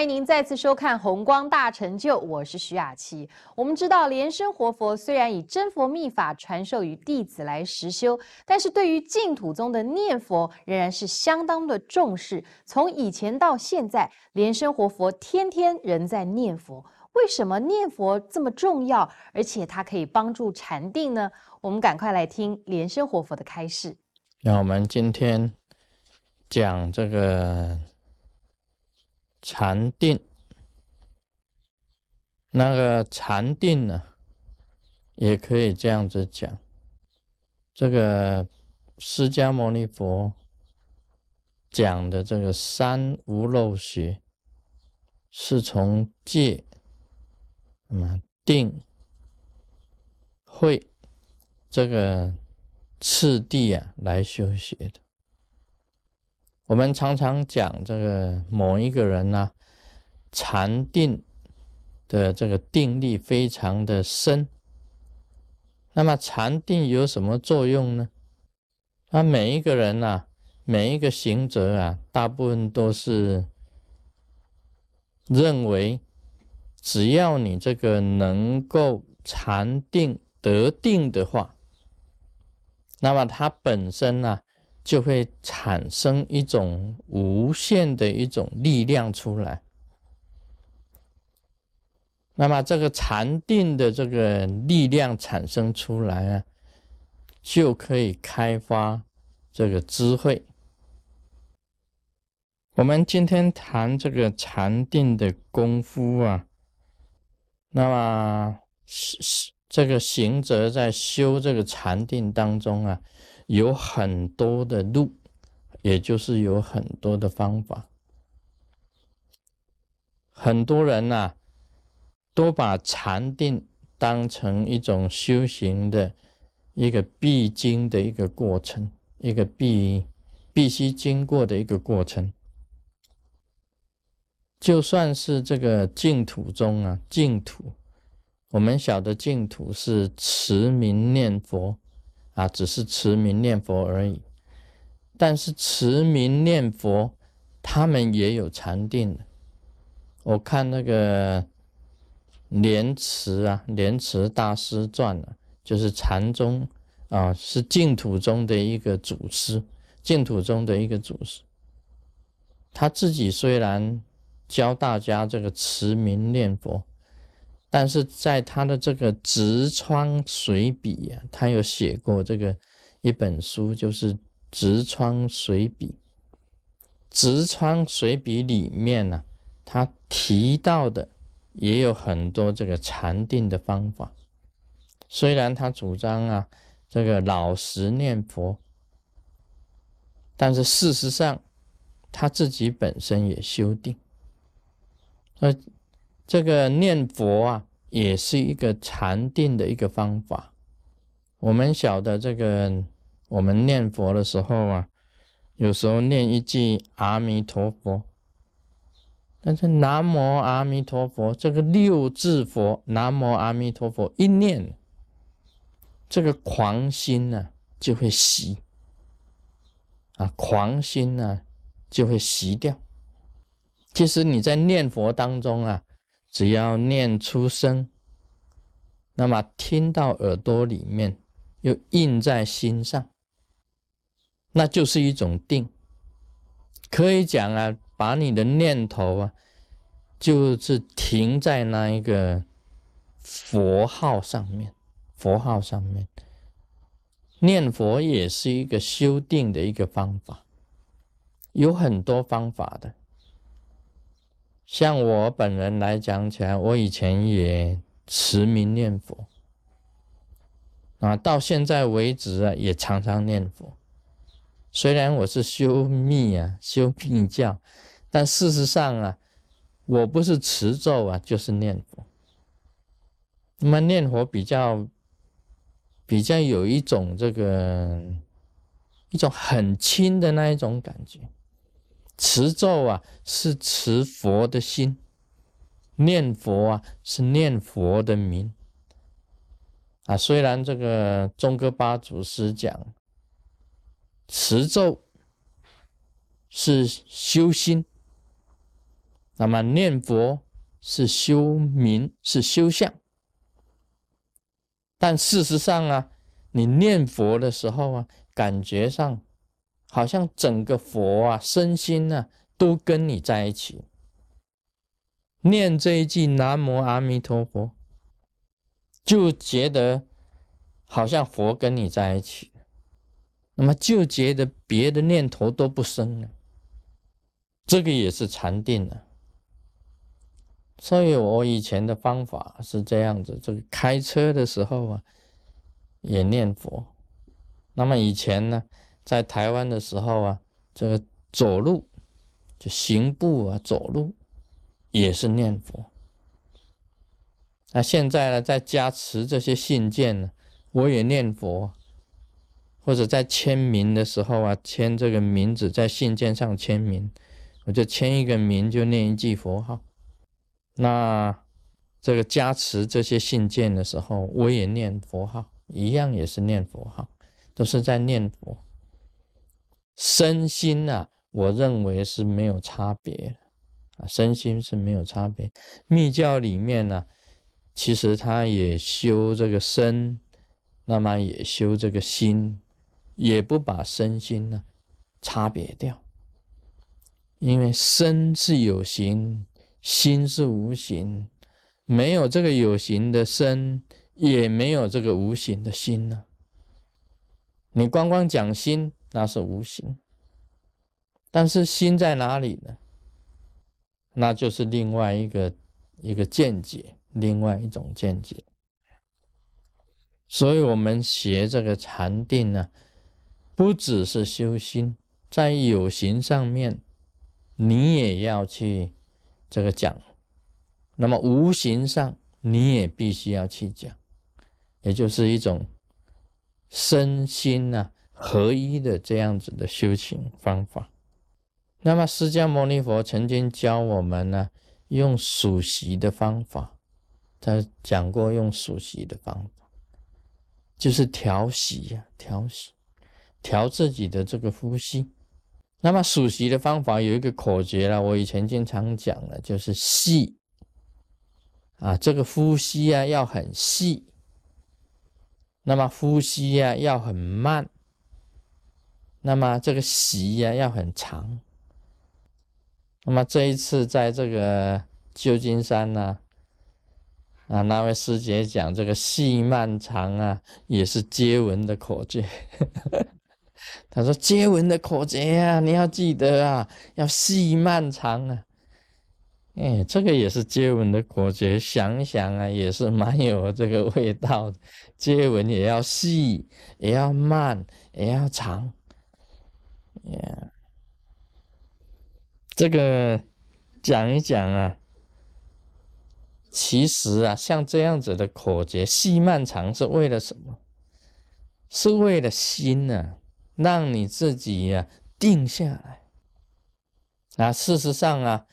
欢迎您再次收看《红光大成就》，我是徐雅琪。我们知道莲生活佛虽然以真佛秘法传授于弟子来实修，但是对于净土宗的念佛仍然是相当的重视。从以前到现在，莲生活佛天天仍在念佛。为什么念佛这么重要，而且它可以帮助禅定呢？我们赶快来听莲生活佛的开示。那我们今天讲这个。禅定，那个禅定呢，也可以这样子讲。这个释迦牟尼佛讲的这个三无漏学，是从戒、那么定、慧这个次第啊来修学的。我们常常讲这个某一个人呢，禅定的这个定力非常的深。那么禅定有什么作用呢？那每一个人呐，每一个行者啊，大部分都是认为，只要你这个能够禅定得定的话，那么它本身呢。就会产生一种无限的一种力量出来。那么这个禅定的这个力量产生出来啊，就可以开发这个智慧。我们今天谈这个禅定的功夫啊，那么这个行者在修这个禅定当中啊。有很多的路，也就是有很多的方法。很多人呐，都把禅定当成一种修行的一个必经的一个过程，一个必必须经过的一个过程。就算是这个净土中啊，净土，我们晓得净土是持名念佛。啊，只是持名念佛而已。但是持名念佛，他们也有禅定的。我看那个莲池啊，莲池大师传啊，就是禅宗啊，是净土中的一个祖师，净土中的一个祖师。他自己虽然教大家这个持名念佛。但是在他的这个直窗随笔啊，他有写过这个一本书，就是直窗随笔。直窗随笔里面呢，他提到的也有很多这个禅定的方法。虽然他主张啊这个老实念佛，但是事实上他自己本身也修定。那。这个念佛啊，也是一个禅定的一个方法。我们晓得这个，我们念佛的时候啊，有时候念一句阿弥陀佛，但是南无阿弥陀佛这个六字佛，南无阿弥陀佛一念，这个狂心呢就会熄，啊，狂心呢就会熄掉。其实你在念佛当中啊。只要念出声，那么听到耳朵里面，又印在心上，那就是一种定。可以讲啊，把你的念头啊，就是停在那一个佛号上面，佛号上面念佛也是一个修定的一个方法，有很多方法的。像我本人来讲起来，我以前也持名念佛啊，到现在为止啊，也常常念佛。虽然我是修密啊，修密教，但事实上啊，我不是持咒啊，就是念佛。那么念佛比较比较有一种这个一种很轻的那一种感觉。持咒啊，是持佛的心；念佛啊，是念佛的名。啊，虽然这个宗喀巴祖师讲，持咒是修心，那么念佛是修名，是修相。但事实上啊，你念佛的时候啊，感觉上好像整个佛啊，身心呢都跟你在一起。念这一句南无阿弥陀佛，就觉得好像佛跟你在一起，那么就觉得别的念头都不生了。这个也是禅定啊。所以我以前的方法是这样子：这个开车的时候啊，也念佛；那么以前呢，在台湾的时候啊，这个走路就行步啊，走路。也是念佛。那现在呢，在加持这些信件呢，我也念佛，或者在签名的时候啊，签这个名字在信件上签名，我就签一个名，就念一句佛号。那这个加持这些信件的时候，我也念佛号，一样也是念佛号，都是在念佛。身心啊，我认为是没有差别啊。身心是没有差别。密教里面呢，其实他也修这个身，那么也修这个心，也不把身心呢差别掉。因为身是有形，心是无形，没有这个有形的身，也没有这个无形的心呢。你光光讲心，那是无形，但是心在哪里呢？那就是另外一个一个见解，另外一种见解。所以，我们学这个禅定呢，不只是修心，在有形上面，你也要去这个讲；那么无形上，你也必须要去讲，也就是一种身心啊合一的这样子的修行方法。那么，释迦牟尼佛曾经教我们呢，用数息的方法。他讲过用数息的方法，就是调息呀，调息，调自己的这个呼吸。那么数息的方法有一个口诀了，我以前经常讲的，就是细啊，这个呼吸啊要很细，那么呼吸呀要很慢，那么这个息呀要很长。那么这一次在这个旧金山呢，啊，那位师姐讲这个细漫长啊，也是接吻的口诀。他说接吻的口诀啊，你要记得啊，要细漫长啊。哎，这个也是接吻的口诀，想想啊，也是蛮有这个味道的。接吻也要细，也要慢，也要长。呀。这个讲一讲啊，其实啊，像这样子的口诀，细漫长是为了什么？是为了心呢，让你自己呀定下来。啊，事实上啊，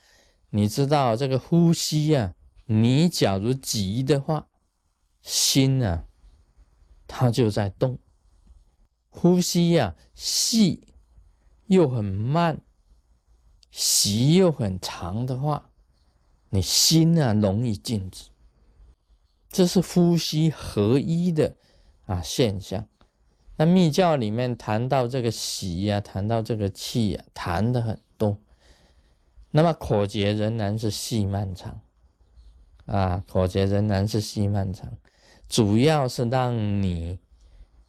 你知道这个呼吸啊，你假如急的话，心啊，它就在动。呼吸呀，细又很慢。息又很长的话，你心啊容易静止，这是呼吸合一的啊现象。那密教里面谈到这个息呀，谈到这个气呀，谈的很多。那么口诀仍然是细漫长啊，口诀仍然是细漫长，主要是让你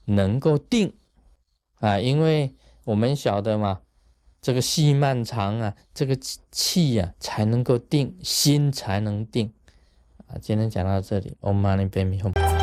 能够定啊，因为我们晓得嘛。这个戏漫长啊，这个气呀才能够定，心才能定啊。今天讲到这里，Om Mani Padme Hum。